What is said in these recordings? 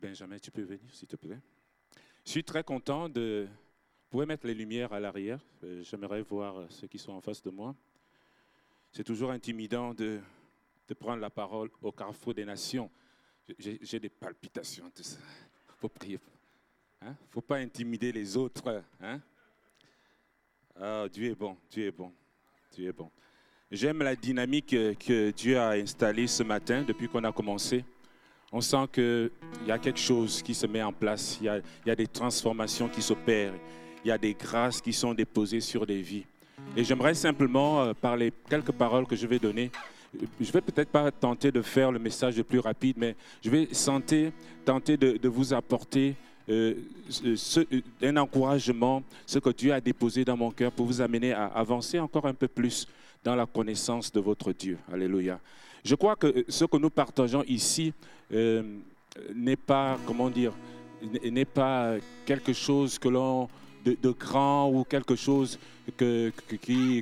Benjamin, tu peux venir, s'il te plaît. Je suis très content de. Vous pouvez mettre les lumières à l'arrière. Euh, j'aimerais voir ceux qui sont en face de moi. C'est toujours intimidant de, de, prendre la parole au carrefour des nations. J'ai des palpitations, tout ça. Faut prier. Il hein? ne faut pas intimider les autres. Hein? Ah, Dieu est bon, Dieu est bon, Dieu est bon. J'aime la dynamique que Dieu a installée ce matin depuis qu'on a commencé on sent qu'il y a quelque chose qui se met en place, il y, a, des transformations qui s'opèrent, il y a des grâces qui sont déposées sur des vies. Et j'aimerais simplement, euh, par les quelques paroles que je vais donner, euh, je vais peut-être pas tenter de faire le message le plus rapide, mais je vais tenter, tenter de, vous apporter euh, un encouragement, ce que Dieu a déposé dans mon cœur pour vous amener à avancer encore un peu plus dans la connaissance de votre Dieu. Alléluia. Je crois que ce que nous partageons ici euh, n'est pas, comment dire, n'est pas quelque chose que l'on de, grand ou quelque chose que,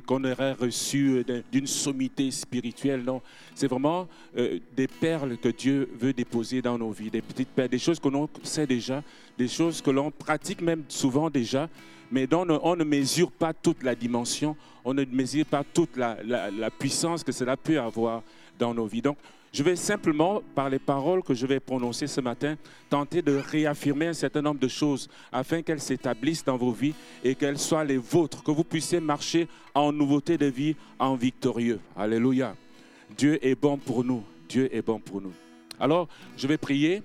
qu'on aurait reçu d'une sommité spirituelle. Non, c'est vraiment euh, des perles que Dieu veut déposer dans nos vies, des petites perles, des choses que l'on sait déjà, des choses que l'on pratique même souvent déjà, mais dont on ne mesure pas toute la dimension, on ne mesure pas toute la, la puissance que cela peut avoir dans nos vies. Donc, je vais simplement, par les paroles que je vais prononcer ce matin, tenter de réaffirmer un certain nombre de choses afin qu'elles s'établissent dans vos vies et qu'elles soient les vôtres, que vous puissiez marcher en nouveauté de vie, en victorieux. Alléluia. Dieu est bon pour nous. Dieu est bon pour nous. Alors, je vais prier.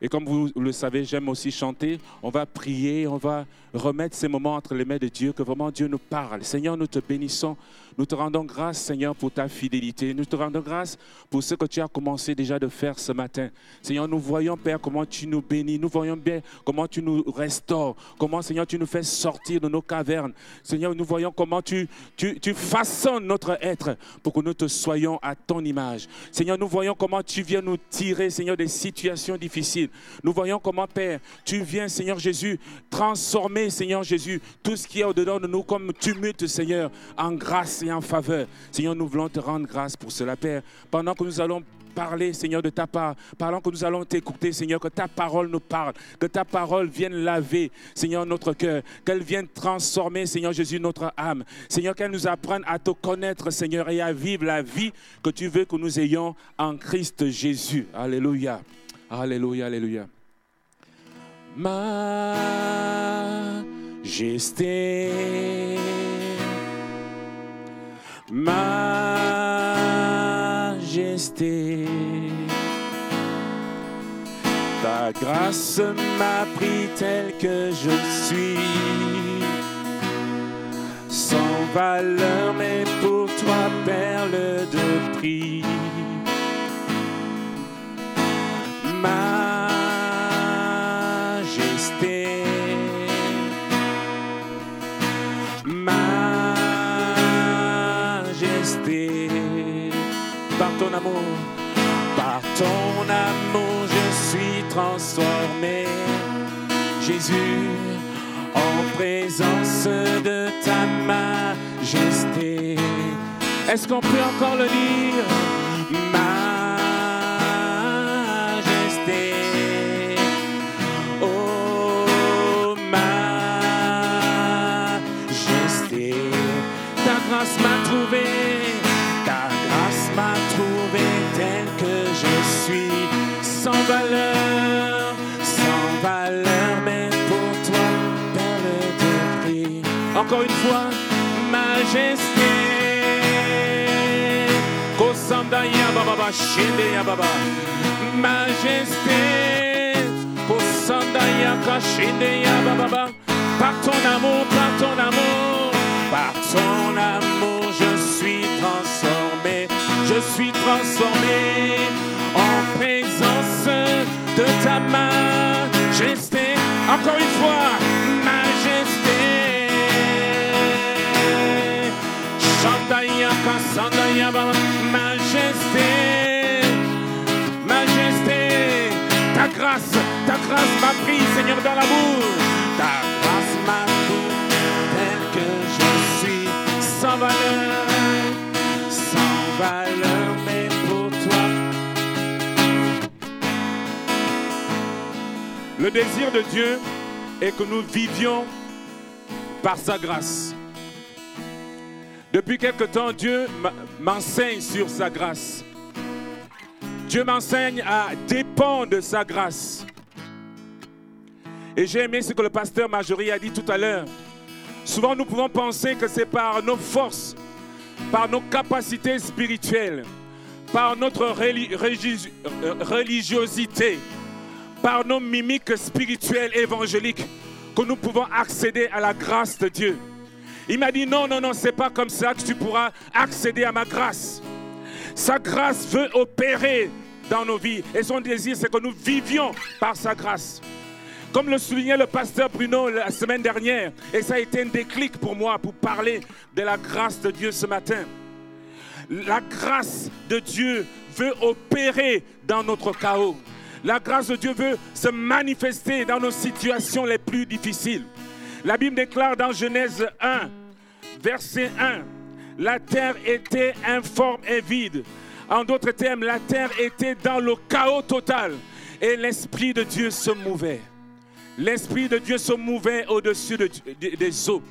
Et comme vous le savez, j'aime aussi chanter. On va prier, on va remettre ces moments entre les mains de Dieu, que vraiment Dieu nous parle. Seigneur, nous te bénissons nous te rendons grâce, Seigneur, pour ta fidélité. Nous te rendons grâce pour ce que tu as commencé déjà de faire ce matin. Seigneur, nous voyons, Père, comment tu nous bénis. Nous voyons bien comment tu nous restaures. Comment, Seigneur, tu nous fais sortir de nos cavernes. Seigneur, nous voyons comment tu, tu, tu façonnes notre être pour que nous te soyons à ton image. Seigneur, nous voyons comment tu viens nous tirer, Seigneur, des situations difficiles. Nous voyons comment, Père, tu viens, Seigneur Jésus, transformer, Seigneur Jésus, tout ce qui est au-dedans de nous comme tumulte, Seigneur, en grâce en faveur. Seigneur, nous voulons te rendre grâce pour cela, Père. Pendant que nous allons parler, Seigneur, de ta part. Pendant que nous allons t'écouter, Seigneur, que ta parole nous parle, que ta parole vienne laver, Seigneur, notre cœur, qu'elle vienne transformer, Seigneur Jésus, notre âme. Seigneur, qu'elle nous apprenne à te connaître, Seigneur, et à vivre la vie que tu veux que nous ayons en Christ Jésus. Alléluia. Alléluia, alléluia. Majesté majesté. Ta grâce m'a pris tel que je suis, sans valeur, mais pour toi, perle de prix. Ton amour, par ton amour, je suis transformé. Jésus, en présence de ta majesté. Est-ce qu'on peut encore le dire? Encore une fois, majesté. Kosandaya baba shinde baba. Majesté. Kosandaya kashinde ya baba. Par ton amour, par ton amour, par ton amour, je suis transformé. Je suis transformé en présence de ta majesté. Encore une fois. Majesté, majesté, ta grâce, ta grâce m'a pris, Seigneur, dans l'amour. Ta grâce m'a pris tel que je suis, sans valeur, sans valeur, mais pour toi. Le désir de Dieu est que nous vivions par sa grâce. Depuis quelque temps, Dieu m'enseigne sur sa grâce. Dieu m'enseigne à dépendre de sa grâce. Et j'ai aimé ce que le pasteur Majorie a dit tout à l'heure. Souvent, nous pouvons penser que c'est par nos forces, par nos capacités spirituelles, par notre euh, religiosité, par nos mimiques spirituelles évangéliques, que nous pouvons accéder à la grâce de Dieu. Il m'a dit non, non, non, c'est pas comme ça que tu pourras accéder à ma grâce. Sa grâce veut opérer dans nos vies et son désir, c'est que nous vivions par sa grâce. Comme le soulignait le pasteur Bruno la semaine dernière, et ça a été un déclic pour moi pour parler de la grâce de Dieu ce matin. La grâce de Dieu veut opérer dans notre chaos. La grâce de Dieu veut se manifester dans nos situations les plus difficiles. La Bible déclare dans Genèse 1, verset 1, la terre était informe et vide. En d'autres termes, la terre était dans le chaos total et l'Esprit de Dieu se mouvait. L'Esprit de Dieu se mouvait au-dessus des eaux.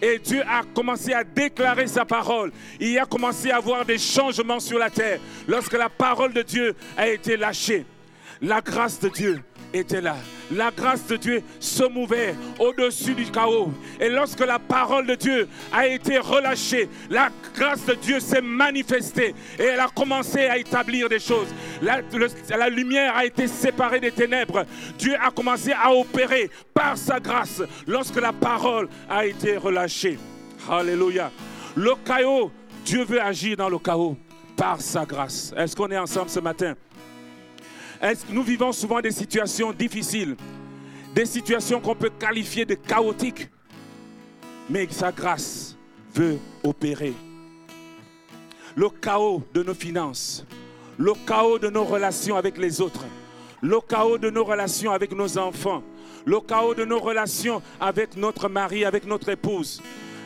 Et Dieu a commencé à déclarer sa parole. Il a commencé à avoir des changements sur la terre lorsque la parole de Dieu a été lâchée. La grâce de Dieu était là. La grâce de Dieu se mouvait au-dessus du chaos. Et lorsque la parole de Dieu a été relâchée, la grâce de Dieu s'est manifestée et elle a commencé à établir des choses. La, lumière a été séparée des ténèbres. Dieu a commencé à opérer par sa grâce lorsque la parole a été relâchée. Alléluia. Le chaos, Dieu veut agir dans le chaos par sa grâce. Est-ce qu'on est ensemble ce matin? Nous vivons souvent des situations difficiles, des situations qu'on peut qualifier de chaotiques, mais sa grâce veut opérer. Le chaos de nos finances, le chaos de nos relations avec les autres, le chaos de nos relations avec nos enfants, le chaos de nos relations avec notre mari, avec notre épouse.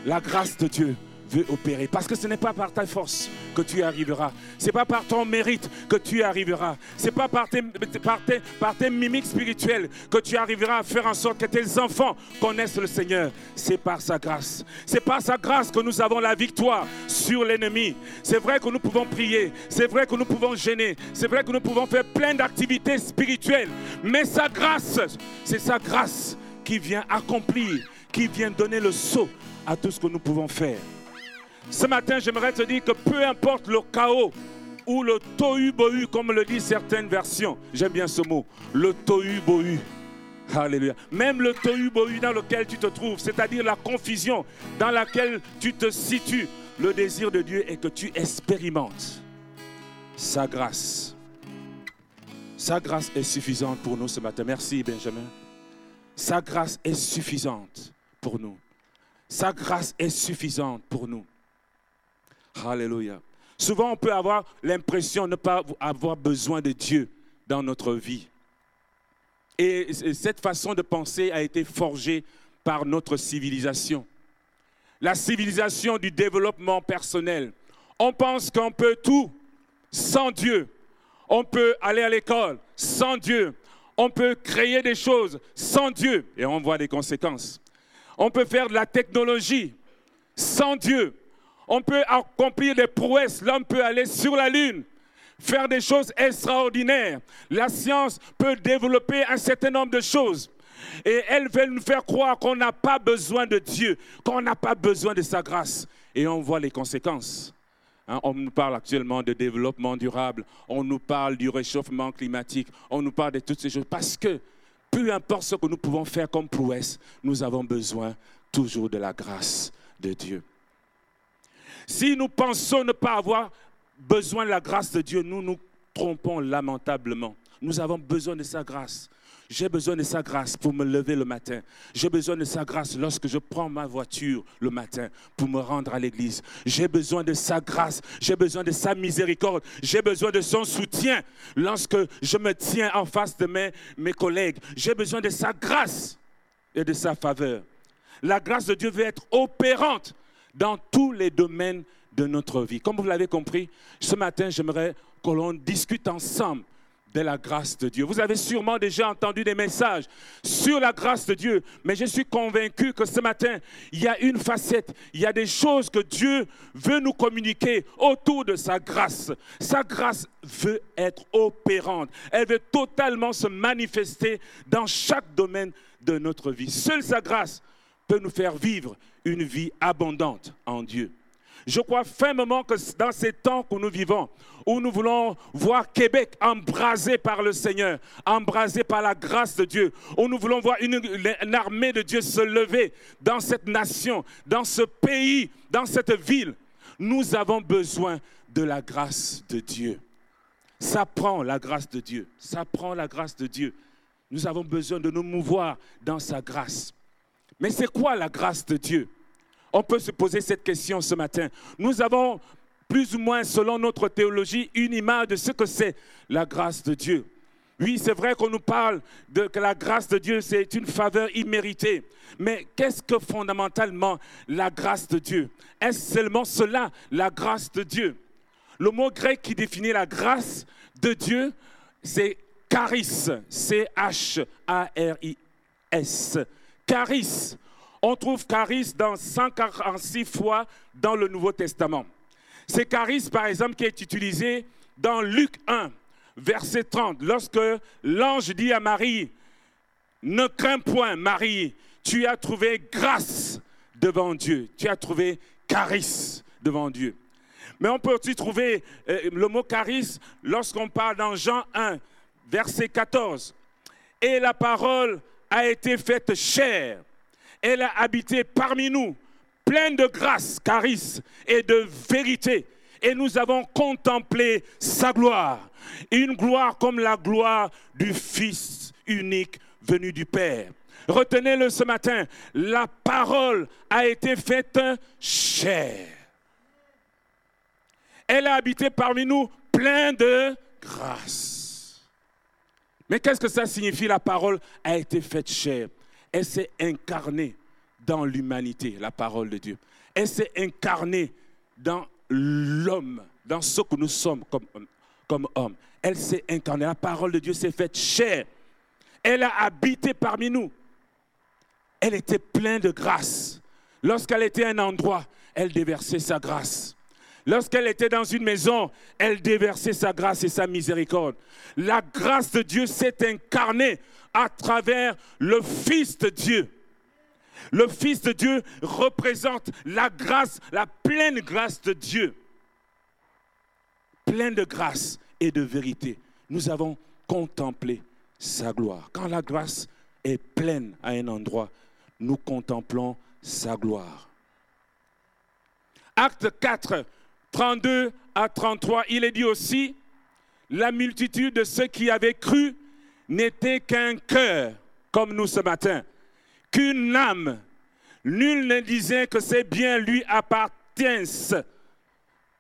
La grâce de Dieu veut opérer. Parce que ce n'est pas par ta force que tu arriveras. Ce n'est pas par ton mérite que tu arriveras. Ce n'est pas par tes, par, tes, par tes mimiques spirituelles que tu arriveras à faire en sorte que tes enfants connaissent le Seigneur. C'est par sa grâce. C'est par sa grâce que nous avons la victoire sur l'ennemi. C'est vrai que nous pouvons prier. C'est vrai que nous pouvons gêner. C'est vrai que nous pouvons faire plein d'activités spirituelles. Mais sa grâce, c'est sa grâce qui vient accomplir, qui vient donner le saut à tout ce que nous pouvons faire. Ce matin, j'aimerais te dire que peu importe le chaos ou le tohu-bohu, comme le disent certaines versions, j'aime bien ce mot, le tohu-bohu. Alléluia. Même le tohu-bohu dans lequel tu te trouves, c'est-à-dire la confusion dans laquelle tu te situes, le désir de Dieu est que tu expérimentes sa grâce. Sa grâce est suffisante pour nous ce matin. Merci Benjamin. Sa grâce est suffisante pour nous. Sa grâce est suffisante pour nous. Alléluia. Souvent, on peut avoir l'impression de ne pas avoir besoin de Dieu dans notre vie. Et cette façon de penser a été forgée par notre civilisation. La civilisation du développement personnel. On pense qu'on peut tout sans Dieu. On peut aller à l'école sans Dieu. On peut créer des choses sans Dieu. Et on voit des conséquences. On peut faire de la technologie sans Dieu. On peut accomplir des prouesses. L'homme peut aller sur la Lune, faire des choses extraordinaires. La science peut développer un certain nombre de choses. Et elle veut nous faire croire qu'on n'a pas besoin de Dieu, qu'on n'a pas besoin de sa grâce. Et on voit les conséquences. Hein, on nous parle actuellement de développement durable, on nous parle du réchauffement climatique, on nous parle de toutes ces choses. Parce que peu importe ce que nous pouvons faire comme prouesse, nous avons besoin toujours de la grâce de Dieu. Si nous pensons ne pas avoir besoin de la grâce de Dieu, nous nous trompons lamentablement. Nous avons besoin de sa grâce. J'ai besoin de sa grâce pour me lever le matin. J'ai besoin de sa grâce lorsque je prends ma voiture le matin pour me rendre à l'église. J'ai besoin de sa grâce. J'ai besoin de sa miséricorde. J'ai besoin de son soutien lorsque je me tiens en face de mes, mes collègues. J'ai besoin de sa grâce et de sa faveur. La grâce de Dieu veut être opérante dans tous les domaines de notre vie. Comme vous l'avez compris, ce matin, j'aimerais que l'on discute ensemble de la grâce de Dieu. Vous avez sûrement déjà entendu des messages sur la grâce de Dieu, mais je suis convaincu que ce matin, il y a une facette, il y a des choses que Dieu veut nous communiquer autour de sa grâce. Sa grâce veut être opérante, elle veut totalement se manifester dans chaque domaine de notre vie. Seule sa grâce peut nous faire vivre une vie abondante en Dieu. Je crois fermement que dans ces temps que nous vivons, où nous voulons voir Québec embrasé par le Seigneur, embrasé par la grâce de Dieu, où nous voulons voir une, armée de Dieu se lever dans cette nation, dans ce pays, dans cette ville, nous avons besoin de la grâce de Dieu. Ça prend la grâce de Dieu. Ça prend la grâce de Dieu. Nous avons besoin de nous mouvoir dans sa grâce. Mais c'est quoi la grâce de Dieu? On peut se poser cette question ce matin. Nous avons plus ou moins, selon notre théologie, une image de ce que c'est la grâce de Dieu. Oui, c'est vrai qu'on nous parle de que la grâce de Dieu, c'est une faveur imméritée. Mais qu'est-ce que fondamentalement la grâce de Dieu? Est-ce seulement cela, la grâce de Dieu? Le mot grec qui définit la grâce de Dieu, c'est charis, C-H-A-R-I-S. Charis. On trouve charis dans 146 fois dans le Nouveau Testament. C'est charis, par exemple, qui est utilisé dans Luc 1, verset 30, lorsque l'ange dit à Marie, ne crains point, Marie, tu as trouvé grâce devant Dieu, tu as trouvé charis devant Dieu. Mais on peut aussi trouver euh, le mot charis lorsqu'on parle dans Jean 1, verset 14. Et la parole a été faite chair. Elle a habité parmi nous, pleine de grâce, charis et de vérité. Et nous avons contemplé sa gloire. Une gloire comme la gloire du Fils unique venu du Père. Retenez-le ce matin, la parole a été faite chair. Elle a habité parmi nous plein de grâce. Mais qu'est-ce que ça signifie La parole a été faite chair. Elle s'est incarnée dans l'humanité, la parole de Dieu. Elle s'est incarnée dans l'homme, dans ce que nous sommes comme, comme. Elle s'est incarnée. La parole de Dieu s'est faite chair. Elle a habité parmi nous. Elle était pleine de grâce. Lorsqu'elle était à un endroit, elle déversait sa grâce. Lorsqu'elle était dans une maison, elle déversait sa grâce et sa miséricorde. La grâce de Dieu s'est incarnée à travers le Fils de Dieu. Le Fils de Dieu représente la grâce, la pleine grâce de Dieu. Pleine de grâce et de vérité. Nous avons contemplé sa gloire. Quand la grâce est pleine à un endroit, nous contemplons sa gloire. Acte 4, 32 à 33, il est dit aussi, la multitude de ceux qui avaient cru n'était qu'un cœur, comme nous ce matin, qu'une âme. Nul ne disait que ces biens lui appartiennent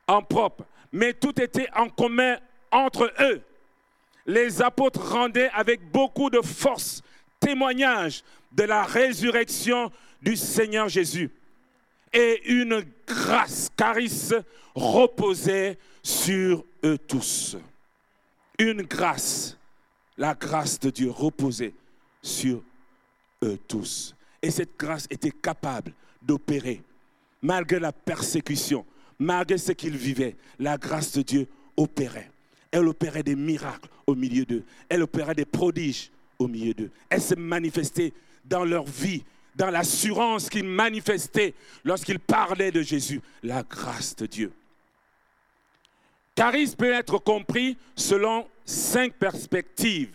en propre, mais tout était en commun entre eux. Les apôtres rendaient avec beaucoup de force témoignage de la résurrection du Seigneur Jésus et une grâce, charis, reposait sur eux tous. Une grâce, la grâce de Dieu reposait sur eux tous. Et cette grâce était capable d'opérer, malgré la persécution, malgré ce qu'ils vivaient, la grâce de Dieu opérait. Elle opérait des miracles au milieu d'eux. Elle opérait des prodiges au milieu d'eux. Elle se manifestait dans leur vie, dans l'assurance qu'ils manifestaient lorsqu'ils parlaient de Jésus, la grâce de Dieu. Charisme peut être compris selon cinq perspectives.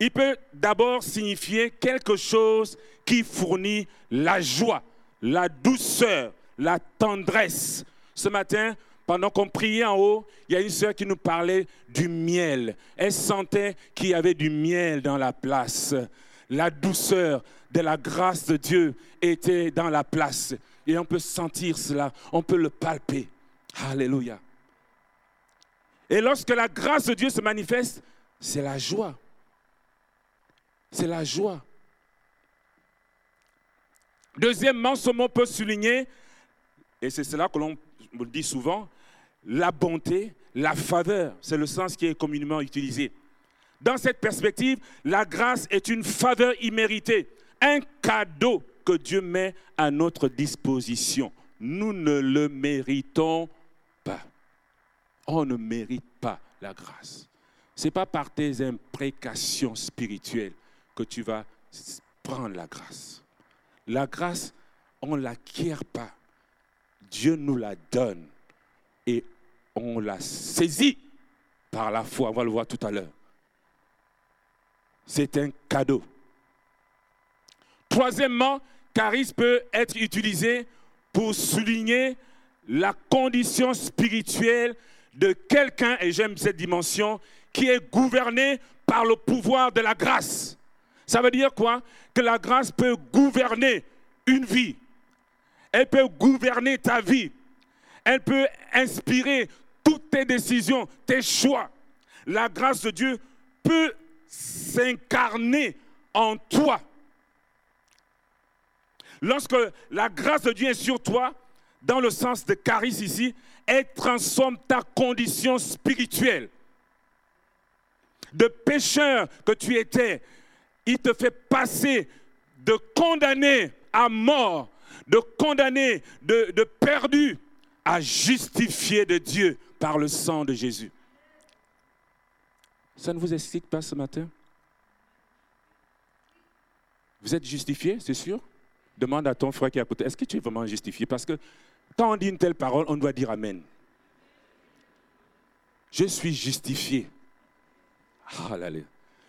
Il peut d'abord signifier quelque chose qui fournit la joie, la douceur, la tendresse. Ce matin, pendant qu'on priait en haut, il y a une sœur qui nous parlait du miel. Elle sentait qu'il y avait du miel dans la place. La douceur de la grâce de Dieu était dans la place. Et on peut sentir cela, on peut le palper. Alléluia. Et lorsque la grâce de Dieu se manifeste, c'est la joie. C'est la joie. Deuxièmement, ce mot peut souligner, et c'est cela que l'on dit souvent, la bonté, la faveur, c'est le sens qui est communément utilisé. Dans cette perspective, la grâce est une faveur imméritée, un cadeau que Dieu met à notre disposition. Nous ne le méritons pas. On ne mérite pas la grâce. Ce n'est pas par tes imprécations spirituelles que tu vas prendre la grâce. La grâce, on ne l'acquiert pas. Dieu nous la donne et on la saisit par la foi. On va le voir tout à l'heure. C'est un cadeau. Troisièmement, charisme peut être utilisé pour souligner la condition spirituelle de quelqu'un, et j'aime cette dimension, qui est gouverné par le pouvoir de la grâce. Ça veut dire quoi? Que la grâce peut gouverner une vie. Elle peut gouverner ta vie. Elle peut inspirer toutes tes décisions, tes choix. La grâce de Dieu peut s'incarner en toi. Lorsque la grâce de Dieu est sur toi, dans le sens de charisme ici, elle transforme ta condition spirituelle. De pécheur que tu étais, il te fait passer de condamné à mort, de condamné, de, de perdu, à justifié de Dieu par le sang de Jésus. Ça ne vous excite pas ce matin? Vous êtes justifié, c'est sûr? Demande à ton frère qui est à côté, est-ce que tu es vraiment justifié? Parce que quand on dit une telle parole, on doit dire Amen. Je suis justifié.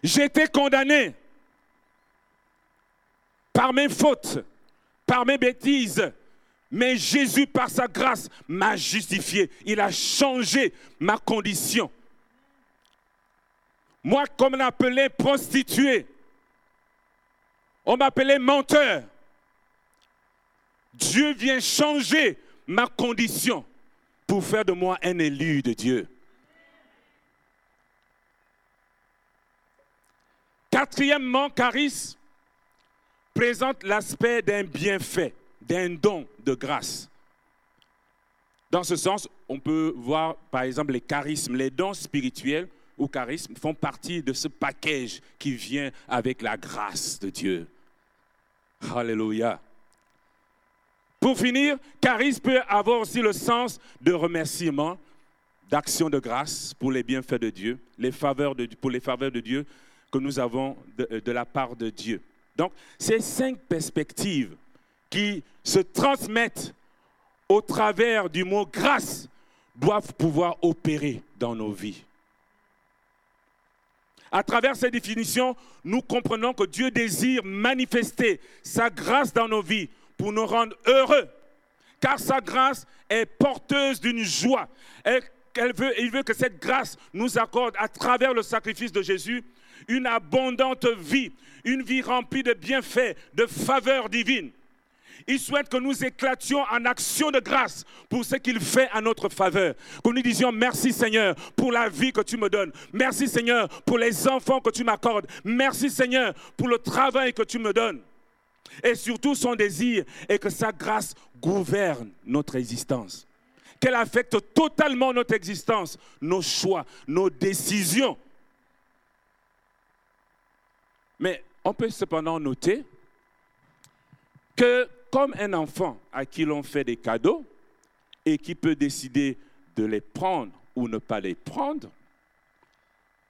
J'ai été condamné par mes fautes, par mes bêtises. Mais Jésus, par sa grâce, m'a justifié. Il a changé ma condition. Moi, comme on m'appelait prostituée, on m'appelait menteur. Dieu vient changer ma condition pour faire de moi un élu de Dieu. Quatrièmement, charisme présente l'aspect d'un bienfait, d'un don de grâce. Dans ce sens, on peut voir par exemple les charismes, les dons spirituels ou charisme font partie de ce package qui vient avec la grâce de Dieu. Alléluia. Pour finir, charisme peut avoir aussi le sens de remerciement, d'action de grâce pour les bienfaits de Dieu, les faveurs de, pour les faveurs de Dieu que nous avons de, de la part de Dieu. Donc, ces cinq perspectives qui se transmettent au travers du mot grâce doivent pouvoir opérer dans nos vies. À travers ces définitions, nous comprenons que Dieu désire manifester sa grâce dans nos vies pour nous rendre heureux. Car sa grâce est porteuse d'une joie. il veut que cette grâce nous accorde à travers le sacrifice de Jésus une abondante vie, une vie remplie de bienfaits, de faveurs divines. Il souhaite que nous éclations en action de grâce pour ce qu'il fait à notre faveur. Que nous disions merci Seigneur pour la vie que tu me donnes. Merci Seigneur pour les enfants que tu m'accordes. Merci Seigneur pour le travail que tu me donnes. Et surtout son désir est que sa grâce gouverne notre existence. Qu'elle affecte totalement notre existence, nos choix, nos décisions. Mais on peut cependant noter que comme un enfant à qui l'on fait des cadeaux et qui peut décider de les prendre ou ne pas les prendre,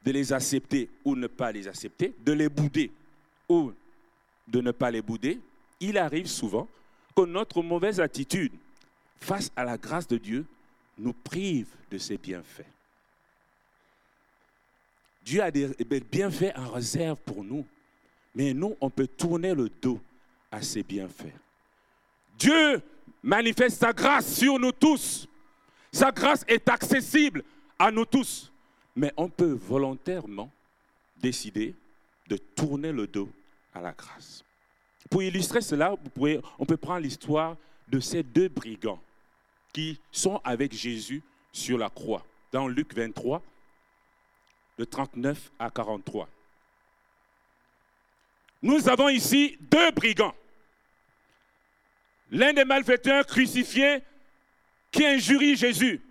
de les accepter ou ne pas les accepter, de les bouder ou de ne pas les bouder, il arrive souvent que notre mauvaise attitude face à la grâce de Dieu nous prive de ses bienfaits. Dieu a des bienfaits en réserve pour nous, mais nous, on peut tourner le dos à ses bienfaits. Dieu manifeste sa grâce sur nous tous. Sa grâce est accessible à nous tous. Mais on peut volontairement décider de tourner le dos la grâce. Pour illustrer cela, on peut prendre l'histoire de ces deux brigands qui sont avec Jésus sur la croix, dans Luc 23, de 39 à 43. Nous avons ici deux brigands l'un des malfaiteurs crucifiés qui injurie Jésus.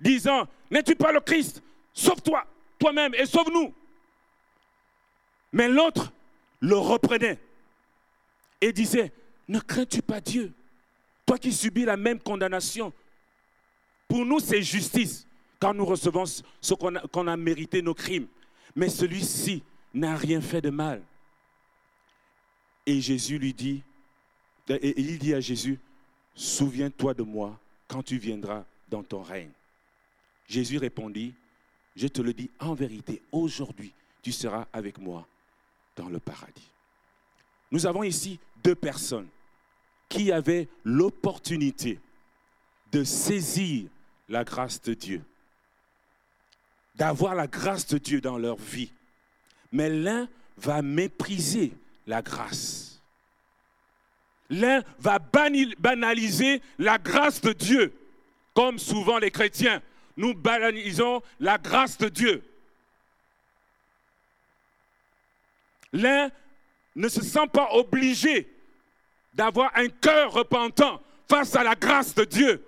disant, n'es-tu pas le Christ? Sauve-toi toi-même et sauve-nous. Mais l'autre le reprenait et disait, ne crains-tu pas Dieu Toi qui subis la même condamnation? Pour nous, c'est justice quand nous recevons ce qu'on a, mérité, nos crimes. Mais celui-ci n'a rien fait de mal. Et Jésus lui dit, et il dit à Jésus, souviens-toi de moi quand tu viendras dans ton règne. Jésus répondit, je te le dis en vérité, aujourd'hui, tu seras avec moi dans le paradis. Nous avons ici deux personnes qui avaient l'opportunité de saisir la grâce de Dieu, d'avoir la grâce de Dieu dans leur vie. Mais l'un va mépriser la grâce. L'un va banaliser la grâce de Dieu, comme souvent les chrétiens. Nous banalisons la grâce de Dieu. L'un ne se sent pas obligé d'avoir un cœur repentant face à la grâce de Dieu.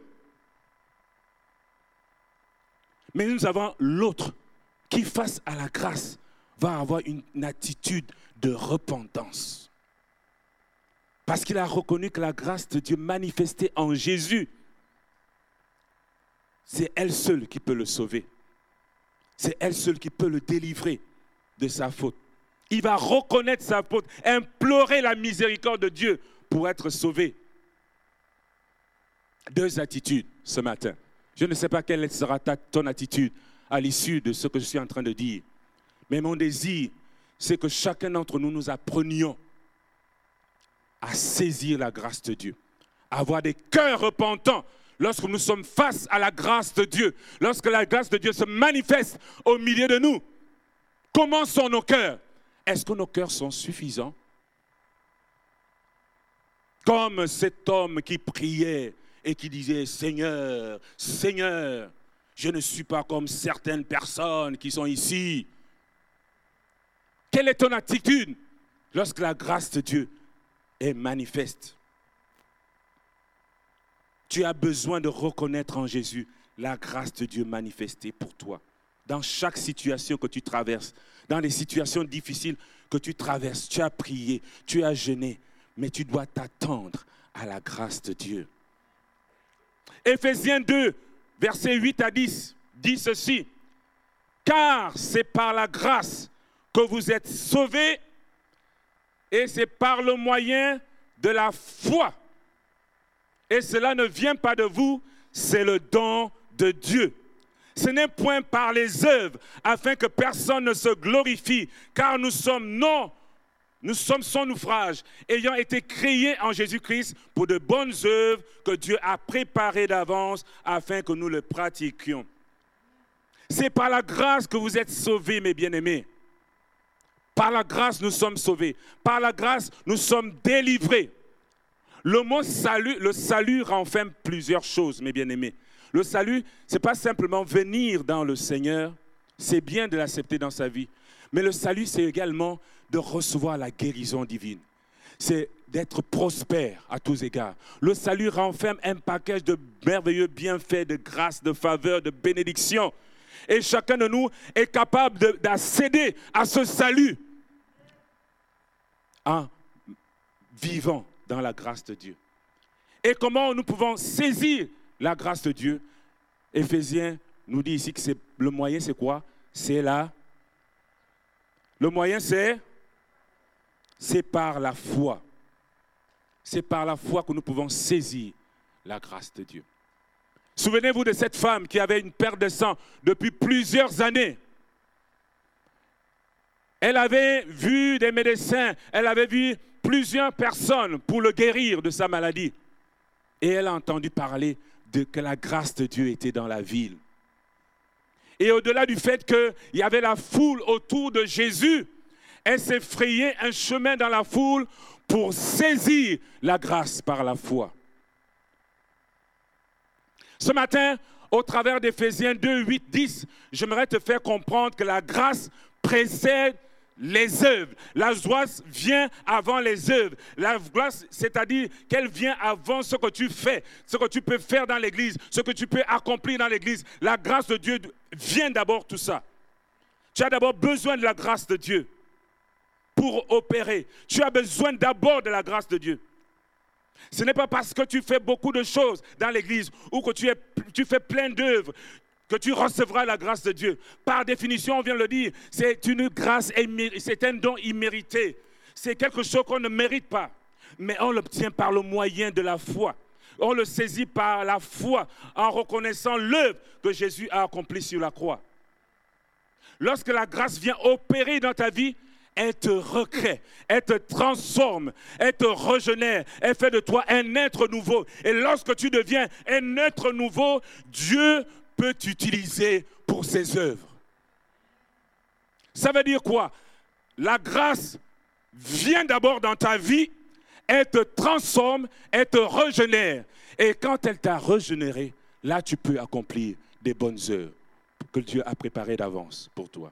Mais nous avons l'autre qui, face à la grâce, va avoir une, attitude de repentance. Parce qu'il a reconnu que la grâce de Dieu manifestée en Jésus, c'est elle seule qui peut le sauver. C'est elle seule qui peut le délivrer de sa faute. Il va reconnaître sa faute, implorer la miséricorde de Dieu pour être sauvé. Deux attitudes ce matin. Je ne sais pas quelle sera ton attitude à l'issue de ce que je suis en train de dire. Mais mon désir, c'est que chacun d'entre nous, nous apprenions à saisir la grâce de Dieu, avoir des cœurs repentants lorsque nous sommes face à la grâce de Dieu, lorsque la grâce de Dieu se manifeste au milieu de nous. Comment sont nos cœurs est-ce que nos cœurs sont suffisants? Comme cet homme qui priait et qui disait, Seigneur, Seigneur, je ne suis pas comme certaines personnes qui sont ici. Quelle est ton attitude lorsque la grâce de Dieu est manifeste? Tu as besoin de reconnaître en Jésus la grâce de Dieu manifestée pour toi. Dans chaque situation que tu traverses, dans les situations difficiles que tu traverses, tu as prié, tu as jeûné, mais tu dois t'attendre à la grâce de Dieu. Éphésiens 2, versets 8 à 10, dit ceci, car c'est par la grâce que vous êtes sauvés et c'est par le moyen de la foi. Et cela ne vient pas de vous, c'est le don de Dieu. Ce n'est point par les œuvres, afin que personne ne se glorifie, car nous sommes non, nous sommes son ouvrage, ayant été créés en Jésus-Christ pour de bonnes œuvres que Dieu a préparées d'avance afin que nous le pratiquions. C'est par la grâce que vous êtes sauvés, mes bien-aimés. Par la grâce, nous sommes sauvés. Par la grâce, nous sommes délivrés. Le mot salut, le salut renferme plusieurs choses, mes bien-aimés. Le salut, ce n'est pas simplement venir dans le Seigneur, c'est bien de l'accepter dans sa vie, mais le salut, c'est également de recevoir la guérison divine. C'est d'être prospère à tous égards. Le salut renferme un package de merveilleux bienfaits, de grâce, de faveur, de bénédiction. Et chacun de nous est capable d'accéder à ce salut en vivant dans la grâce de Dieu. Et comment nous pouvons saisir la grâce de Dieu. Éphésiens nous dit ici que le moyen, c'est quoi? C'est là. Le moyen, c'est c'est par la foi. C'est par la foi que nous pouvons saisir la grâce de Dieu. Souvenez-vous de cette femme qui avait une perte de sang depuis plusieurs années. Elle avait vu des médecins, elle avait vu plusieurs personnes pour le guérir de sa maladie. Et elle a entendu parler de que la grâce de Dieu était dans la ville. Et au-delà du fait qu'il y avait la foule autour de Jésus, elle s'est frayée un chemin dans la foule pour saisir la grâce par la foi. Ce matin, au travers d'Éphésiens 2, 8, 10, j'aimerais te faire comprendre que la grâce précède les œuvres. La grâce vient avant les œuvres. La grâce, c'est-à-dire qu'elle vient avant ce que tu fais, ce que tu peux faire dans l'église, ce que tu peux accomplir dans l'église. La grâce de Dieu vient d'abord tout ça. Tu as d'abord besoin de la grâce de Dieu pour opérer. Tu as besoin d'abord de la grâce de Dieu. Ce n'est pas parce que tu fais beaucoup de choses dans l'église ou que tu fais plein d'œuvres que tu recevras la grâce de Dieu. Par définition, on vient de le dire, c'est une grâce, c'est un don immérité. C'est quelque chose qu'on ne mérite pas, mais on l'obtient par le moyen de la foi. On le saisit par la foi en reconnaissant l'œuvre que Jésus a accomplie sur la croix. Lorsque la grâce vient opérer dans ta vie, elle te recrée, elle te transforme, elle te régénère, elle fait de toi un être nouveau. Et lorsque tu deviens un être nouveau, Dieu peut t'utiliser pour ses œuvres. Ça veut dire quoi? La grâce vient d'abord dans ta vie, elle te transforme, elle te régénère. Et quand elle t'a régénéré, là tu peux accomplir des bonnes œuvres que Dieu a préparées d'avance pour toi.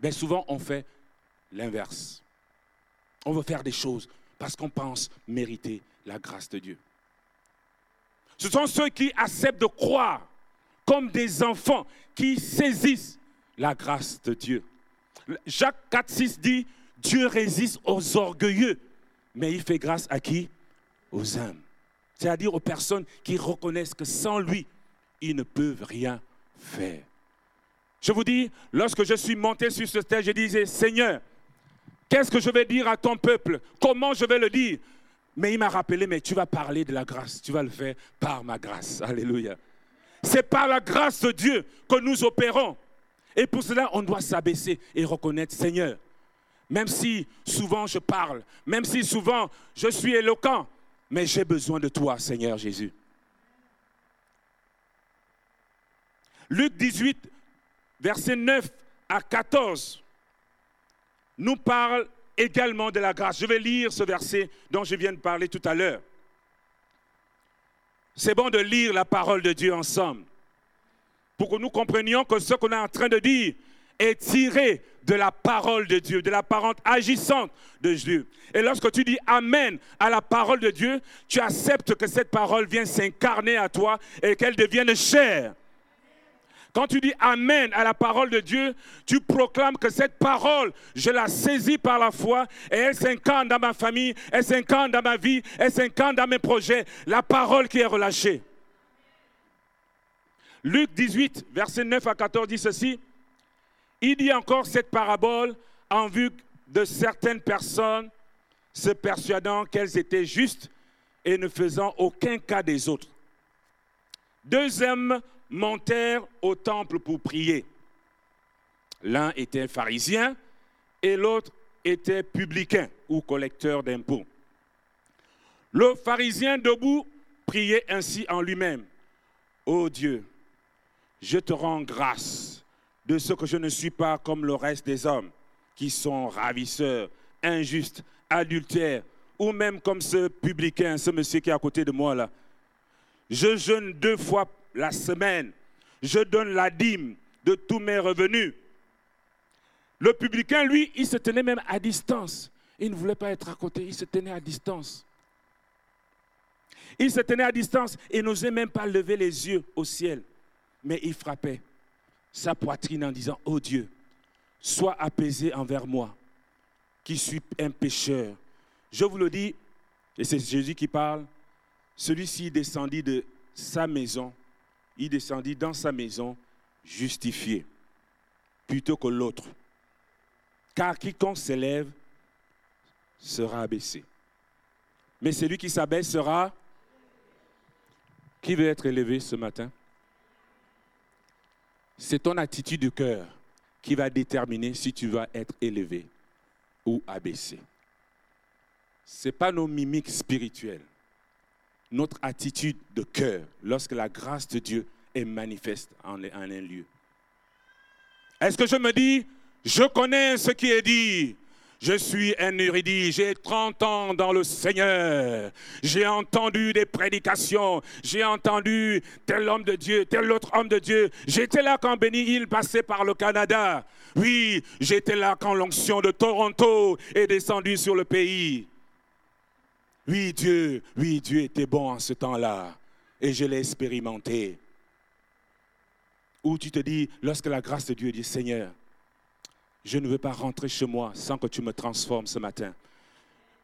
Mais souvent on fait l'inverse. On veut faire des choses parce qu'on pense mériter la grâce de Dieu. Ce sont ceux qui acceptent de croire comme des enfants qui saisissent la grâce de Dieu. Jacques 4, 6 dit, Dieu résiste aux orgueilleux, mais il fait grâce à qui? Aux âmes. C'est-à-dire aux personnes qui reconnaissent que sans lui, ils ne peuvent rien faire. Je vous dis, lorsque je suis monté sur ce stage, je disais, Seigneur, qu'est-ce que je vais dire à ton peuple? Comment je vais le dire? Mais il m'a rappelé, mais tu vas parler de la grâce, tu vas le faire par ma grâce. Alléluia. C'est par la grâce de Dieu que nous opérons. Et pour cela, on doit s'abaisser et reconnaître, Seigneur, même si souvent je parle, même si souvent je suis éloquent, mais j'ai besoin de toi, Seigneur Jésus. Luc 18, versets 9 à 14, nous parle également de la grâce. Je vais lire ce verset dont je viens de parler tout à l'heure. C'est bon de lire la parole de Dieu ensemble pour que nous comprenions que ce qu'on est en train de dire est tiré de la parole de Dieu, de la parole agissante de Dieu. Et lorsque tu dis Amen à la parole de Dieu, tu acceptes que cette parole vienne s'incarner à toi et qu'elle devienne chère. Quand tu dis Amen à la parole de Dieu, tu proclames que cette parole, je la saisis par la foi et elle s'incarne dans ma famille, elle s'incarne dans ma vie, elle s'incarne dans mes projets. La parole qui est relâchée. Luc 18, verset 9 à 14 dit ceci. Il dit encore cette parabole en vue de certaines personnes se persuadant qu'elles étaient justes et ne faisant aucun cas des autres. Deuxième montèrent au temple pour prier. L'un était pharisien et l'autre était publicain ou collecteur d'impôts. Le pharisien debout priait ainsi en lui-même. Ô Dieu, je te rends grâce de ce que je ne suis pas comme le reste des hommes qui sont ravisseurs, injustes, adultères, ou même comme ce publicain, ce monsieur qui est à côté de moi là. Je jeûne deux fois la semaine. Je donne la dîme de tous mes revenus. Le publicain, lui, il se tenait même à distance. Il ne voulait pas être à côté, il se tenait à distance. Il se tenait à distance et n'osait même pas lever les yeux au ciel. Mais il frappait sa poitrine en disant, oh Dieu, sois apaisé envers moi, qui suis un pécheur. Je vous le dis, et c'est Jésus qui parle, celui-ci descendit de sa maison il descendit dans sa maison justifié, plutôt que l'autre. Car quiconque s'élève sera abaissé. Mais celui qui s'abaisse sera... Qui veut être élevé ce matin? C'est ton attitude de cœur qui va déterminer si tu vas être élevé ou abaissé. Ce n'est pas nos mimiques spirituelles notre attitude de cœur lorsque la grâce de Dieu est manifeste en, un lieu. Est-ce que je me dis, je connais ce qui est dit, Je suis un érudit, j'ai 30 ans dans le Seigneur. J'ai entendu des prédications, j'ai entendu tel homme de Dieu, tel autre homme de Dieu. J'étais là quand Benny Hill passait par le Canada. Oui, j'étais là quand l'onction de Toronto est descendue sur le pays. Oui, Dieu, oui, Dieu était bon en ce temps-là. Et je l'ai expérimenté. Où tu te dis, lorsque la grâce de Dieu dit, Seigneur, je ne veux pas rentrer chez moi sans que tu me transformes ce matin.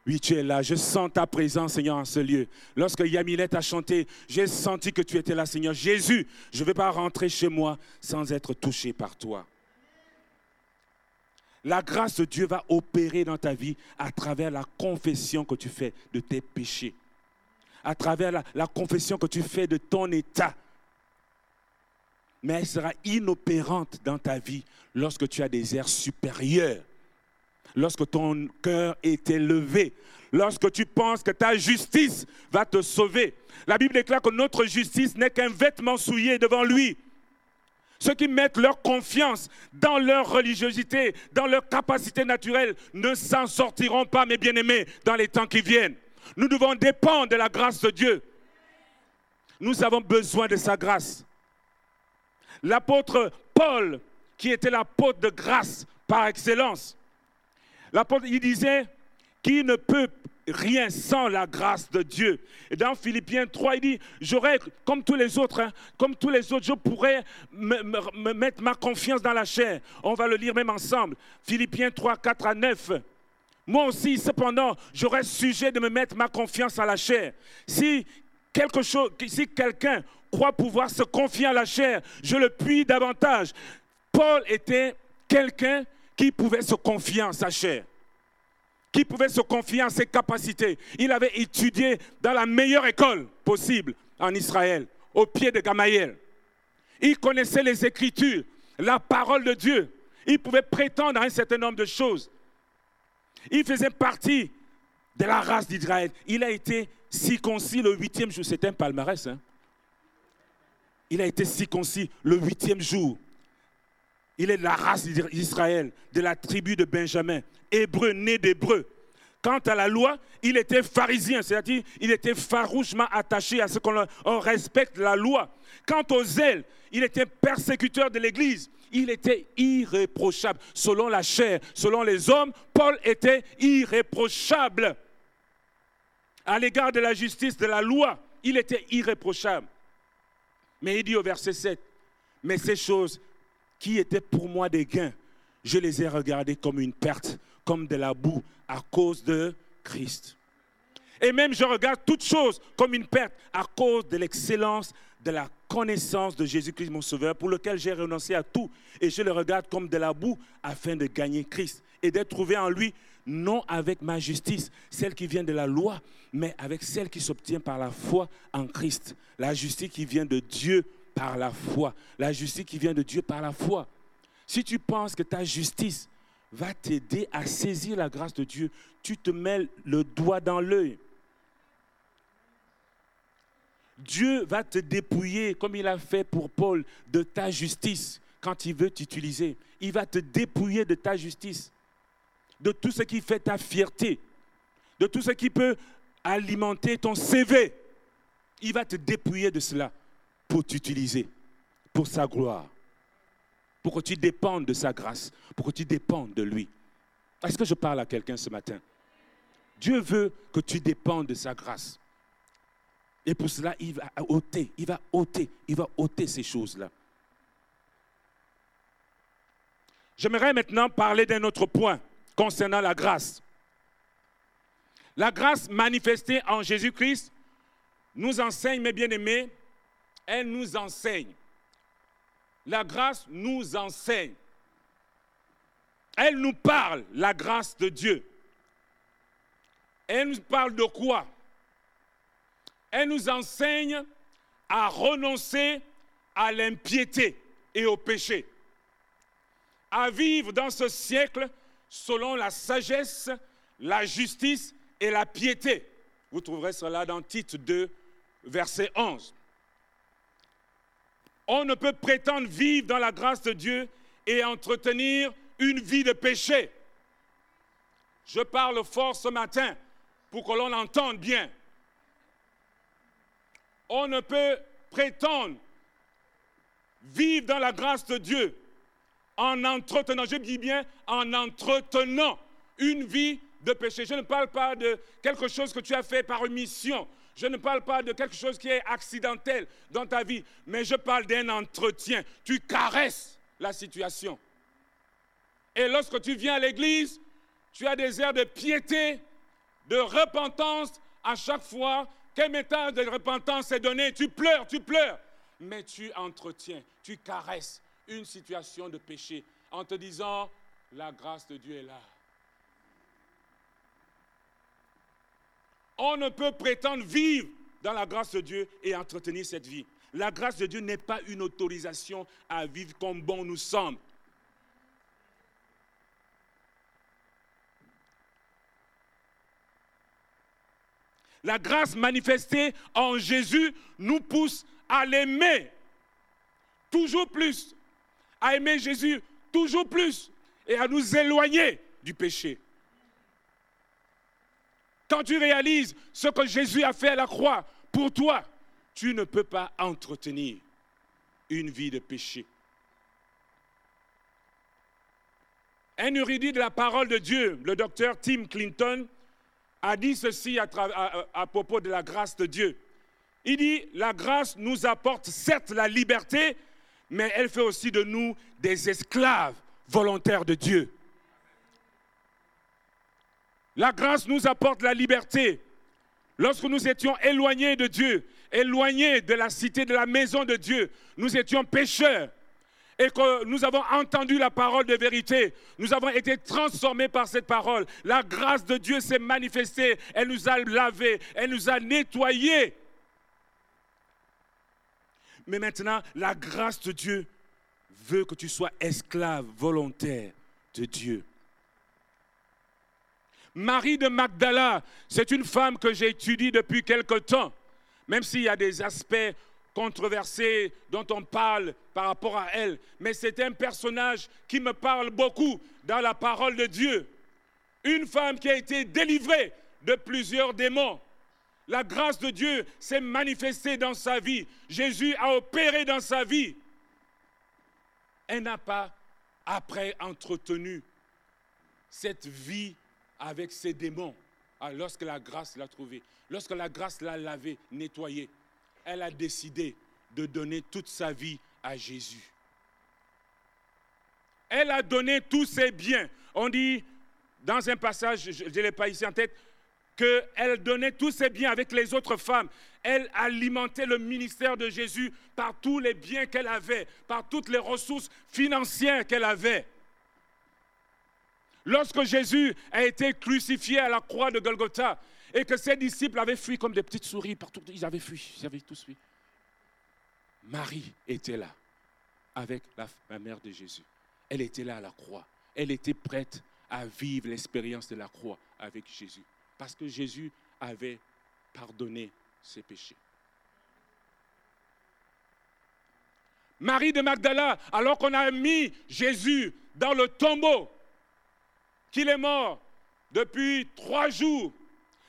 Oui, tu es là. Je sens ta présence, Seigneur, en ce lieu. Lorsque Yaminette a chanté, j'ai senti que tu étais là, Seigneur. Jésus, je ne veux pas rentrer chez moi sans être touché par toi. La grâce de Dieu va opérer dans ta vie à travers la confession que tu fais de tes péchés, à travers la, confession que tu fais de ton état. Mais elle sera inopérante dans ta vie lorsque tu as des airs supérieurs, lorsque ton cœur est élevé, lorsque tu penses que ta justice va te sauver. La Bible déclare que notre justice n'est qu'un vêtement souillé devant lui. Ceux qui mettent leur confiance dans leur religiosité, dans leur capacité naturelle, ne s'en sortiront pas, mes bien-aimés, dans les temps qui viennent. Nous devons dépendre de la grâce de Dieu. Nous avons besoin de sa grâce. L'apôtre Paul, qui était l'apôtre de grâce par excellence, il disait, qui ne peut rien sans la grâce de Dieu. Et dans Philippiens 3, il dit, j'aurais, comme tous les autres, hein, comme tous les autres, je pourrais me, mettre ma confiance dans la chair. On va le lire même ensemble. Philippiens 3, 4 à 9. Moi aussi, cependant, j'aurais sujet de me mettre ma confiance à la chair. Si quelque chose, si quelqu'un croit pouvoir se confier à la chair, je le puis davantage. Paul était quelqu'un qui pouvait se confier en sa chair qui pouvait se confier en ses capacités. Il avait étudié dans la meilleure école possible en Israël, au pied de Gamaïel. Il connaissait les Écritures, la parole de Dieu. Il pouvait prétendre à un certain nombre de choses. Il faisait partie de la race d'Israël. Il a été circoncis le huitième jour. C'est un palmarès. Hein? Il a été circoncis le huitième jour. Il est de la race d'Israël, de la tribu de Benjamin, hébreu, né d'hébreu. Quant à la loi, il était pharisien, c'est-à-dire il était farouchement attaché à ce qu'on respecte la loi. Quant aux zèle, il était persécuteur de l'Église. Il était irréprochable. Selon la chair, selon les hommes, Paul était irréprochable. À l'égard de la justice, de la loi, il était irréprochable. Mais il dit au verset 7, mais ces choses qui étaient pour moi des gains, je les ai regardées comme une perte, comme de la boue, à cause de Christ. Et même je regarde toutes choses comme une perte à cause de l'excellence de la connaissance de Jésus-Christ, mon Sauveur, pour lequel j'ai renoncé à tout. Et je le regarde comme de la boue afin de gagner Christ et d'être trouvé en lui, non avec ma justice, celle qui vient de la loi, mais avec celle qui s'obtient par la foi en Christ. La justice qui vient de Dieu par la foi. La justice qui vient de Dieu par la foi. Si tu penses que ta justice va t'aider à saisir la grâce de Dieu, tu te mets le doigt dans l'œil. Dieu va te dépouiller, comme il a fait pour Paul, de ta justice quand il veut t'utiliser. Il va te dépouiller de ta justice, de tout ce qui fait ta fierté, de tout ce qui peut alimenter ton CV. Il va te dépouiller de cela pour t'utiliser, pour sa gloire, pour que tu dépendes de sa grâce, pour que tu dépendes de lui. Est-ce que je parle à quelqu'un ce matin? Dieu veut que tu dépendes de sa grâce. Et pour cela, il va ôter, il va ôter, il va ôter ces choses-là. J'aimerais maintenant parler d'un autre point concernant la grâce. La grâce manifestée en Jésus-Christ nous enseigne, mes bien-aimés, elle nous enseigne. La grâce nous enseigne. Elle nous parle, la grâce de Dieu. Elle nous parle de quoi? Elle nous enseigne à renoncer à l'impiété et au péché, à vivre dans ce siècle selon la sagesse, la justice et la piété. Vous trouverez cela dans Tite 2, verset 11. On ne peut prétendre vivre dans la grâce de Dieu et entretenir une vie de péché. Je parle fort ce matin pour que l'on entende bien. On ne peut prétendre vivre dans la grâce de Dieu en entretenant, je dis bien en entretenant une vie de péché. Je ne parle pas de quelque chose que tu as fait par mission. Je ne parle pas de quelque chose qui est accidentel dans ta vie, mais je parle d'un entretien. Tu caresses la situation. Et lorsque tu viens à l'église, tu as des airs de piété, de repentance à chaque fois qu'un message de repentance est donné. Tu pleures, tu pleures, mais tu entretiens, tu caresses une situation de péché en te disant, la grâce de Dieu est là. On ne peut prétendre vivre dans la grâce de Dieu et entretenir cette vie. La grâce de Dieu n'est pas une autorisation à vivre comme bon nous semble. La grâce manifestée en Jésus nous pousse à l'aimer toujours plus, à aimer Jésus toujours plus et à nous éloigner du péché. Quand tu réalises ce que Jésus a fait à la croix pour toi, tu ne peux pas entretenir une vie de péché. Un érudit de la parole de Dieu, le docteur Tim Clinton, a dit ceci à, à, propos de la grâce de Dieu. Il dit, la grâce nous apporte certes la liberté, mais elle fait aussi de nous des esclaves volontaires de Dieu. La grâce nous apporte la liberté. Lorsque nous étions éloignés de Dieu, éloignés de la cité, de la maison de Dieu, nous étions pécheurs et que nous avons entendu la parole de vérité, nous avons été transformés par cette parole. La grâce de Dieu s'est manifestée, elle nous a lavés, elle nous a nettoyés. Mais maintenant, la grâce de Dieu veut que tu sois esclave volontaire de Dieu. Marie de Magdala, c'est une femme que j'ai étudiée depuis quelque temps, même s'il y a des aspects controversée dont on parle par rapport à elle, mais c'est un personnage qui me parle beaucoup dans la parole de Dieu. Une femme qui a été délivrée de plusieurs démons. La grâce de Dieu s'est manifestée dans sa vie. Jésus a opéré dans sa vie. Elle n'a pas après entretenu cette vie avec ses démons ah, lorsque la grâce l'a trouvée, lorsque la grâce l'a lavé, nettoyé elle a décidé de donner toute sa vie à Jésus. Elle a donné tous ses biens. On dit dans un passage, je ne l'ai pas ici en tête, qu'elle donnait tous ses biens avec les autres femmes. Elle alimentait le ministère de Jésus par tous les biens qu'elle avait, par toutes les ressources financières qu'elle avait. Lorsque Jésus a été crucifié à la croix de Golgotha, et que ses disciples avaient fui comme des petites souris partout. Ils avaient fui, ils avaient tous fui. Marie était là avec la, mère de Jésus. Elle était là à la croix. Elle était prête à vivre l'expérience de la croix avec Jésus. Parce que Jésus avait pardonné ses péchés. Marie de Magdala, alors qu'on a mis Jésus dans le tombeau, qu'il est mort depuis trois jours,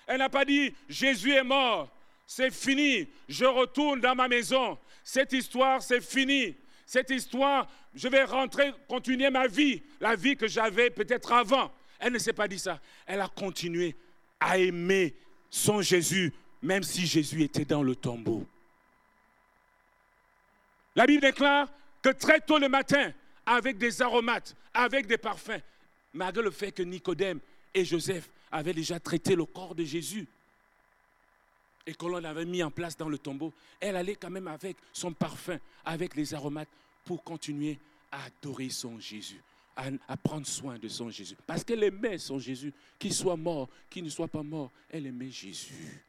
elle n'a pas dit, Jésus est mort, c'est fini, je retourne dans ma maison. Cette histoire, c'est fini. Cette histoire, je vais rentrer, continuer ma vie, la vie que j'avais peut-être avant. Elle ne s'est pas dit ça. Elle a continué à aimer son Jésus, même si Jésus était dans le tombeau. La Bible déclare que très tôt le matin, avec des aromates, avec des parfums, malgré le fait que Nicodème et Joseph avait déjà traité le corps de Jésus et que l'on l'avait mis en place dans le tombeau, elle allait quand même avec son parfum, avec les aromates, pour continuer à adorer son Jésus, à, prendre soin de son Jésus. Parce qu'elle aimait son Jésus, qu'il soit mort, qu'il ne soit pas mort, elle aimait Jésus.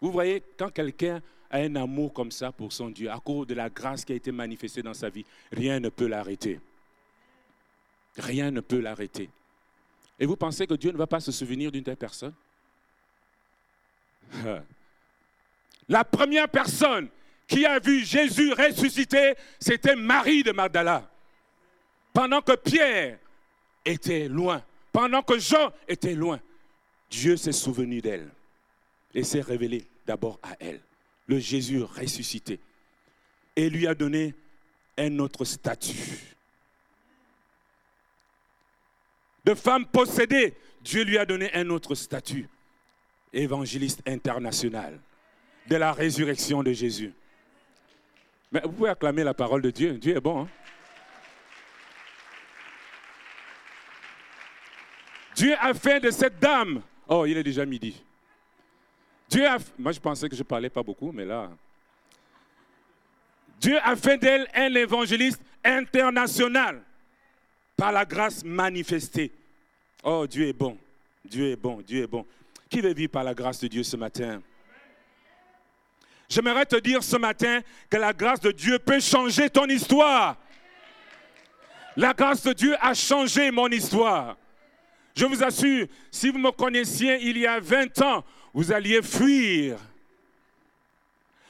Vous voyez, quand quelqu'un a un amour comme ça pour son Dieu, à cause de la grâce qui a été manifestée dans sa vie, rien ne peut l'arrêter. Rien ne peut l'arrêter. Et vous pensez que Dieu ne va pas se souvenir d'une telle personne? La première personne qui a vu Jésus ressuscité, c'était Marie de Magdala. Pendant que Pierre était loin, pendant que Jean était loin, Dieu s'est souvenu d'elle et s'est révélé d'abord à elle, le Jésus ressuscité, et lui a donné un autre statut. De femme possédée, Dieu lui a donné un autre statut, évangéliste international, de la résurrection de Jésus. Mais vous pouvez acclamer la parole de Dieu, Dieu est bon. Hein? Dieu a fait de cette dame, oh il est déjà midi, Dieu a, moi je pensais que je parlais pas beaucoup, mais là, Dieu a fait d'elle un évangéliste international par la grâce manifestée. Oh, Dieu est bon, Dieu est bon, Dieu est bon. Qui veut vivre par la grâce de Dieu ce matin? J'aimerais te dire ce matin que la grâce de Dieu peut changer ton histoire. La grâce de Dieu a changé mon histoire. Je vous assure, si vous me connaissiez il y a 20 ans, vous alliez fuir.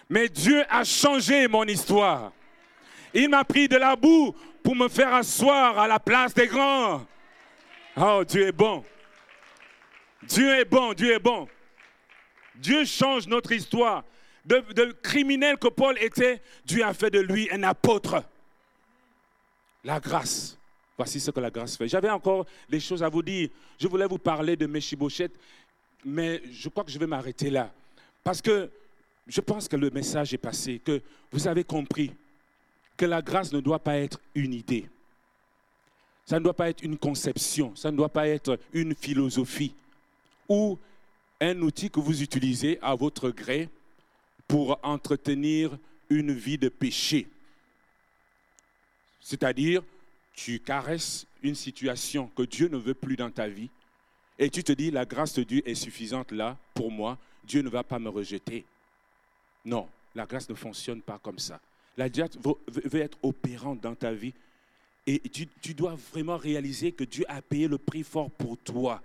Mais Dieu a changé mon histoire. Il m'a pris de la boue pour me faire asseoir à la place des grands. Oh, Dieu est bon. Dieu est bon, Dieu est bon. Dieu change notre histoire. De, criminel que Paul était, Dieu a fait de lui un apôtre. La grâce. Voici ce que la grâce fait. J'avais encore des choses à vous dire. Je voulais vous parler de Meshibosheth, mais je crois que je vais m'arrêter là. Parce que je pense que le message est passé, que vous avez compris que la grâce ne doit pas être une idée. Ça ne doit pas être une conception, ça ne doit pas être une philosophie ou un outil que vous utilisez à votre gré pour entretenir une vie de péché. C'est-à-dire, tu caresses une situation que Dieu ne veut plus dans ta vie et tu te dis, la grâce de Dieu est suffisante là pour moi, Dieu ne va pas me rejeter. Non, la grâce ne fonctionne pas comme ça. La grâce veut être opérante dans ta vie et tu, tu dois vraiment réaliser que Dieu a payé le prix fort pour toi,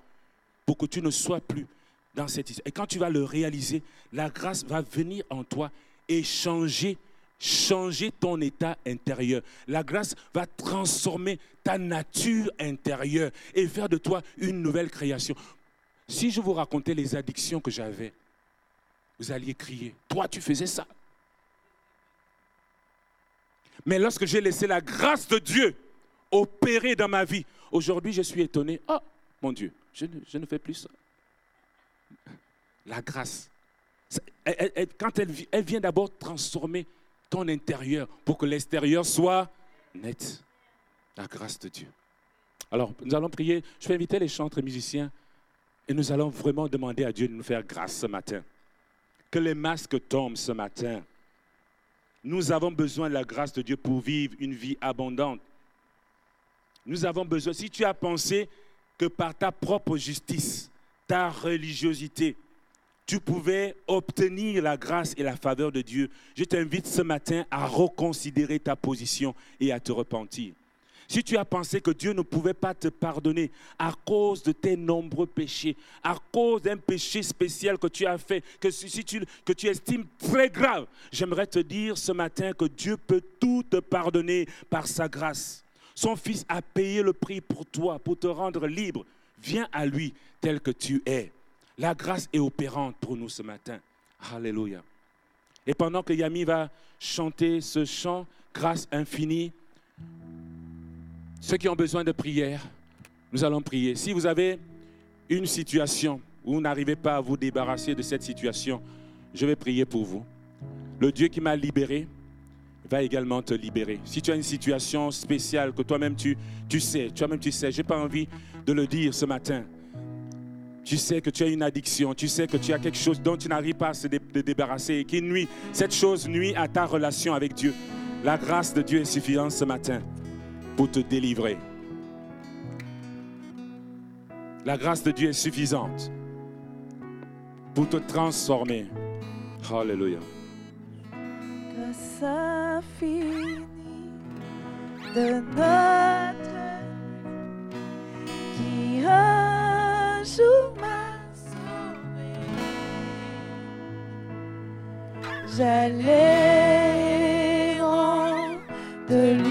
pour que tu ne sois plus dans cette histoire. Et quand tu vas le réaliser, la grâce va venir en toi et changer changer ton état intérieur. La grâce va transformer ta nature intérieure et faire de toi une nouvelle création. Si je vous racontais les addictions que j'avais, vous alliez crier, toi tu faisais ça. Mais lorsque j'ai laissé la grâce de Dieu opérer dans ma vie, aujourd'hui je suis étonné, oh mon Dieu, je ne, fais plus ça. La grâce, quand elle, elle vient d'abord transformer ton intérieur pour que l'extérieur soit net. La grâce de Dieu. Alors, nous allons prier. Je vais inviter les chantres et musiciens et nous allons vraiment demander à Dieu de nous faire grâce ce matin. Que les masques tombent ce matin. Nous avons besoin de la grâce de Dieu pour vivre une vie abondante. Nous avons besoin, si tu as pensé que par ta propre justice, ta religiosité, tu pouvais obtenir la grâce et la faveur de Dieu, je t'invite ce matin à reconsidérer ta position et à te repentir. Si tu as pensé que Dieu ne pouvait pas te pardonner à cause de tes nombreux péchés, à cause d'un péché spécial que tu as fait, que, tu, que tu estimes très grave, j'aimerais te dire ce matin que Dieu peut tout te pardonner par sa grâce. Son Fils a payé le prix pour toi, pour te rendre libre. Viens à lui tel que tu es. La grâce est opérante pour nous ce matin. Alléluia. Et pendant que Yami va chanter ce chant, grâce infinie, ceux qui ont besoin de prière, nous allons prier. Si vous avez une situation où vous n'arrivez pas à vous débarrasser de cette situation, je vais prier pour vous. Le Dieu qui m'a libéré va également te libérer. Si tu as une situation spéciale que toi-même tu, tu sais, toi-même tu sais, je n'ai pas envie de le dire ce matin, tu sais que tu as une addiction, tu sais que tu as quelque chose dont tu n'arrives pas à se débarrasser et qui nuit, cette chose nuit à ta relation avec Dieu. La grâce de Dieu est suffisante ce matin pour te délivrer. La grâce de Dieu est suffisante pour te transformer. Alléluia. Ça finit de notre qui J'allais de lieu en lieu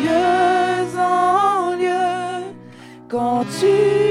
tu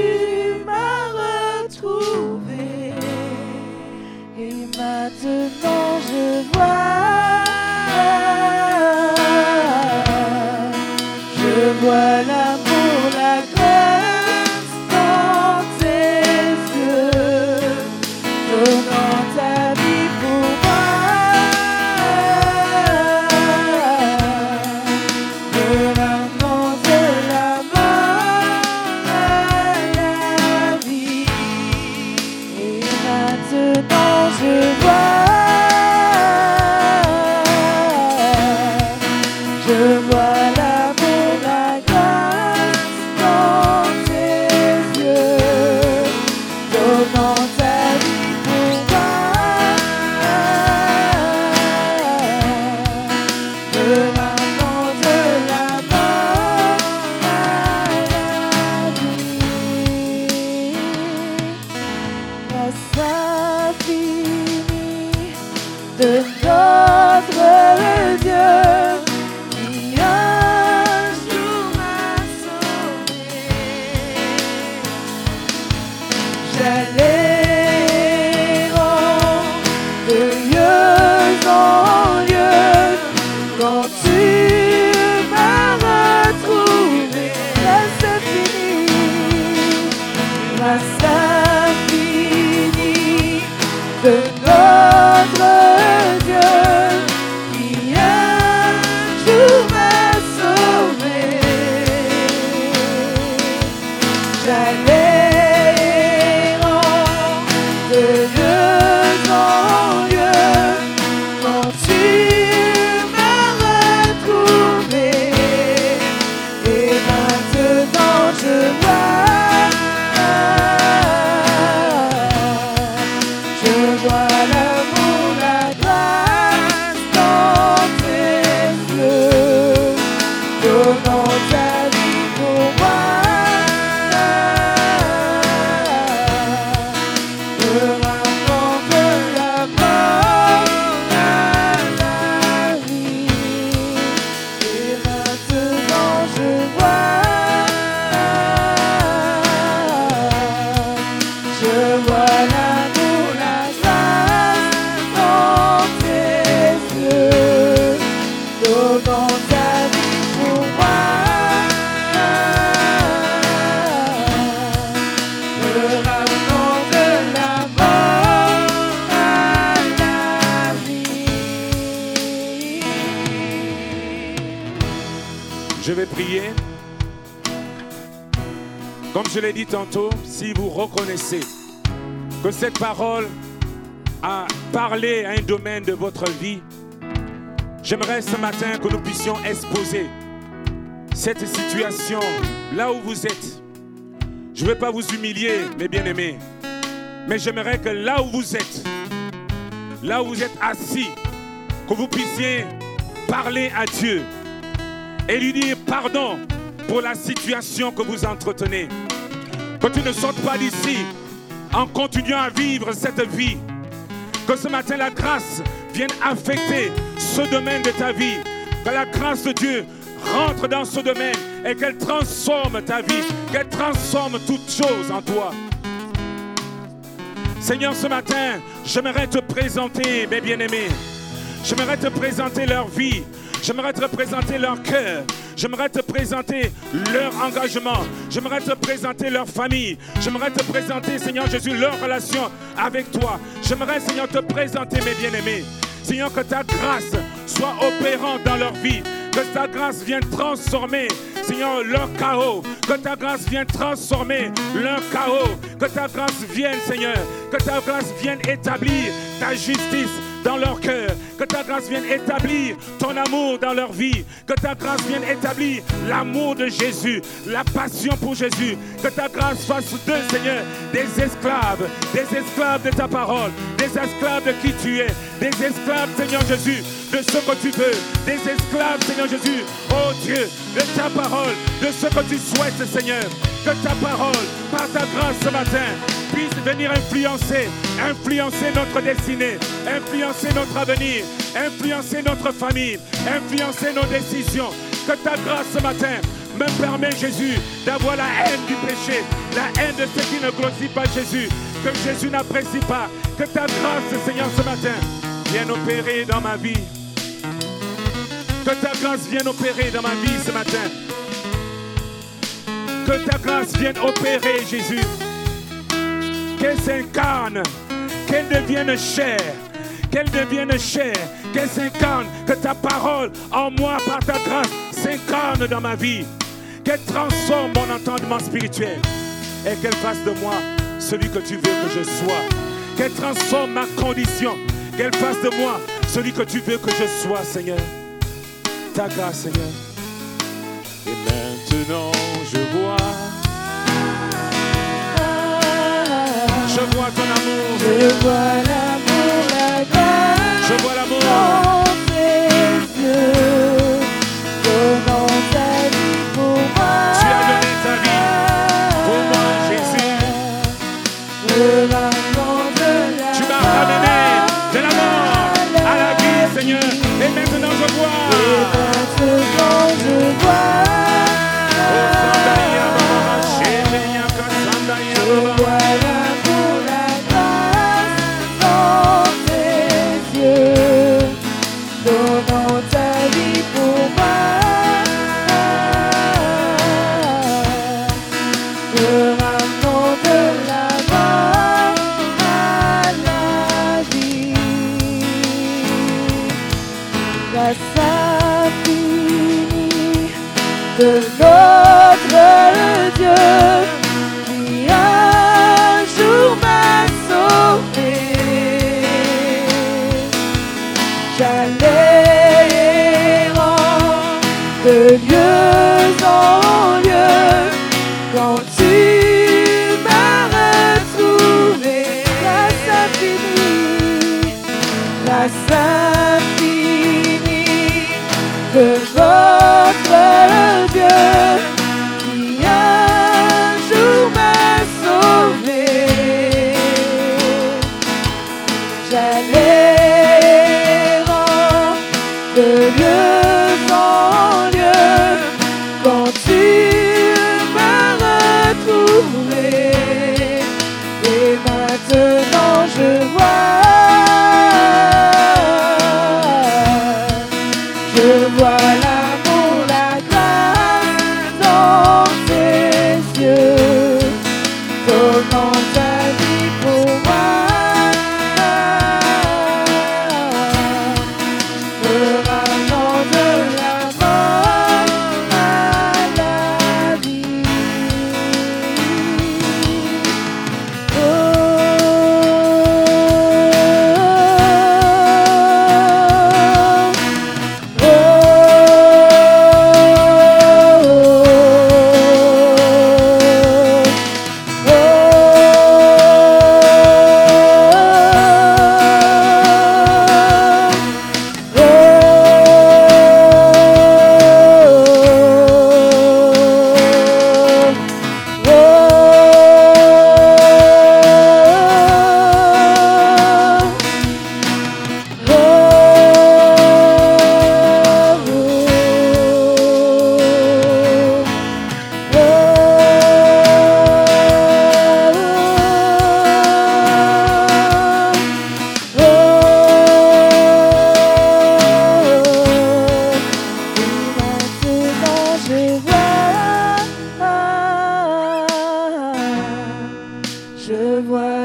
parole a parlé à un domaine de votre vie, j'aimerais ce matin que nous puissions exposer cette situation là où vous êtes. Je ne veux pas vous humilier, mes bien-aimés, mais j'aimerais que là où vous êtes, là où vous êtes assis, que vous puissiez parler à Dieu et lui dire pardon pour la situation que vous entretenez. Que tu ne sortes pas d'ici en continuant à vivre cette vie. Que ce matin la grâce vienne affecter ce domaine de ta vie. Que la grâce de Dieu rentre dans ce domaine et qu'elle transforme ta vie, qu'elle transforme toutes choses en toi. Seigneur, ce matin, j'aimerais te présenter, mes bien-aimés. J'aimerais te présenter leur vie. J'aimerais te présenter leur cœur. J'aimerais te présenter leur engagement. J'aimerais te présenter leur famille. J'aimerais te présenter, Seigneur Jésus, leur relation avec toi. J'aimerais, Seigneur, te présenter, mes bien-aimés. Seigneur, que ta grâce soit opérante dans leur vie. Que ta grâce vienne transformer, Seigneur, leur chaos. Que ta grâce vienne transformer leur chaos. Que ta grâce vienne, Seigneur. Que ta grâce vienne établir ta justice dans leur cœur. Que ta grâce vienne établir ton amour dans leur vie. Que ta grâce vienne établir l'amour de Jésus, la passion pour Jésus. Que ta grâce fasse d'eux, Seigneur, des esclaves, des esclaves de ta parole, des esclaves de qui tu es, des esclaves, Seigneur Jésus, de ce que tu veux, des esclaves, Seigneur Jésus, oh Dieu, de ta parole, de ce que tu souhaites, Seigneur. Que ta parole, par ta grâce ce matin, puisse venir influencer, influencer notre destinée, influencer notre avenir, influencer notre famille, influencer nos décisions. Que ta grâce ce matin me permet, Jésus, d'avoir la haine du péché, la haine de ce qui ne glorifie pas Jésus, que Jésus n'apprécie pas. Que ta grâce, Seigneur, ce matin, vienne opérer dans ma vie. Que ta grâce vienne opérer dans ma vie ce matin. Que ta grâce vienne opérer, Jésus. Qu'elle s'incarne, qu'elle devienne chair, qu'elle devienne chair, qu'elle s'incarne, que ta parole en moi par ta grâce s'incarne dans ma vie, qu'elle transforme mon entendement spirituel et qu'elle fasse de moi celui que tu veux que je sois, qu'elle transforme ma condition, qu'elle fasse de moi celui que tu veux que je sois, Seigneur. Ta grâce, Seigneur. Et maintenant, je vois, je vois ton amour, Je vois l'amour,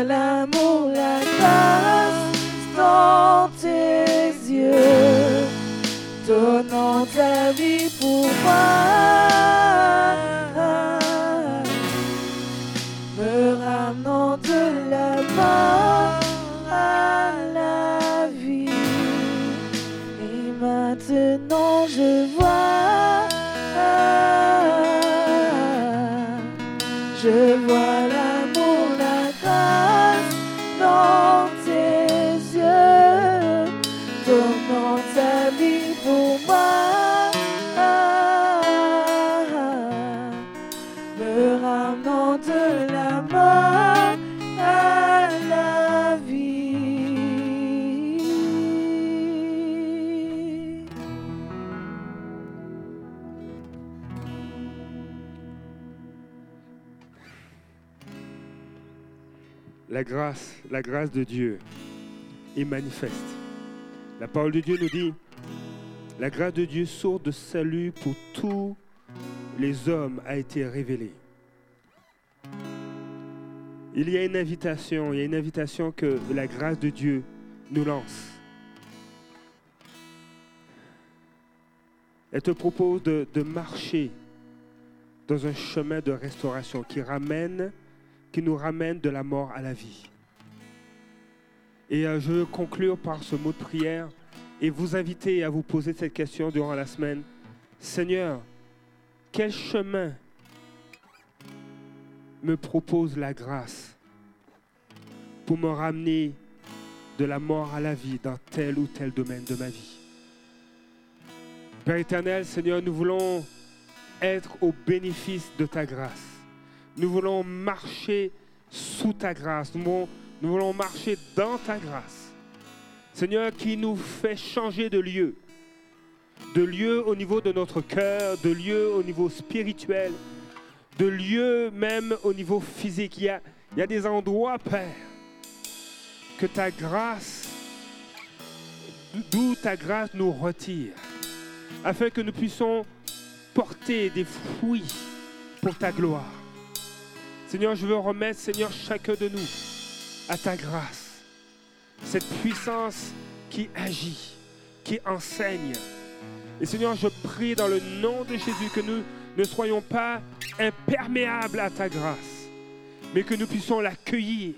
l'amour, la grâce dans tes yeux, donnant ta vie pour moi, me ramenant de la main. Grâce, la grâce de Dieu est manifeste. La parole de Dieu nous dit, la grâce de Dieu, source de salut pour tous les hommes, a été révélée. Il y a une invitation, il y a une invitation que la grâce de Dieu nous lance. Elle te propose de marcher dans un chemin de restauration qui ramène qui nous ramène de la mort à la vie. Et euh, je veux conclure par ce mot de prière et vous inviter à vous poser cette question durant la semaine. Seigneur, quel chemin me propose la grâce pour me ramener de la mort à la vie dans tel ou tel domaine de ma vie? Père éternel, Seigneur, nous voulons être au bénéfice de ta grâce. Nous voulons marcher sous ta grâce. Nous voulons, marcher dans ta grâce. Seigneur, qui nous fait changer de lieu. De lieu au niveau de notre cœur, de lieu au niveau spirituel, de lieu même au niveau physique. Il y a, il y a des endroits, Père, que ta grâce, d'où ta grâce nous retire, afin que nous puissions porter des fruits pour ta gloire. Seigneur, je veux remettre, Seigneur, chacun de nous à ta grâce. Cette puissance qui agit, qui enseigne. Et Seigneur, je prie dans le nom de Jésus que nous ne soyons pas imperméables à ta grâce, mais que nous puissions l'accueillir.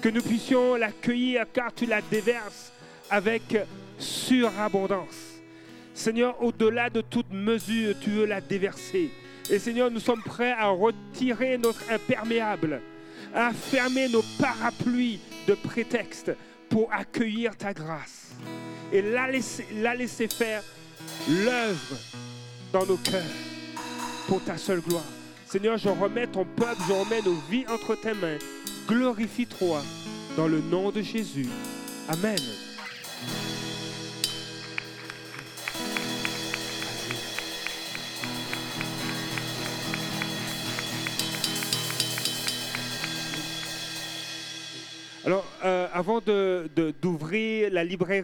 Que nous puissions l'accueillir car tu la déverses avec surabondance. Seigneur, au-delà de toute mesure, tu veux la déverser. Et Seigneur, nous sommes prêts à retirer notre imperméable, à fermer nos parapluies de prétexte pour accueillir ta grâce et la laisser, la laisser faire l'œuvre dans nos cœurs pour ta seule gloire. Seigneur, je remets ton peuple, je remets nos vies entre tes mains. Glorifie-toi dans le nom de Jésus. Amen. Alors, euh, avant d'ouvrir la librairie,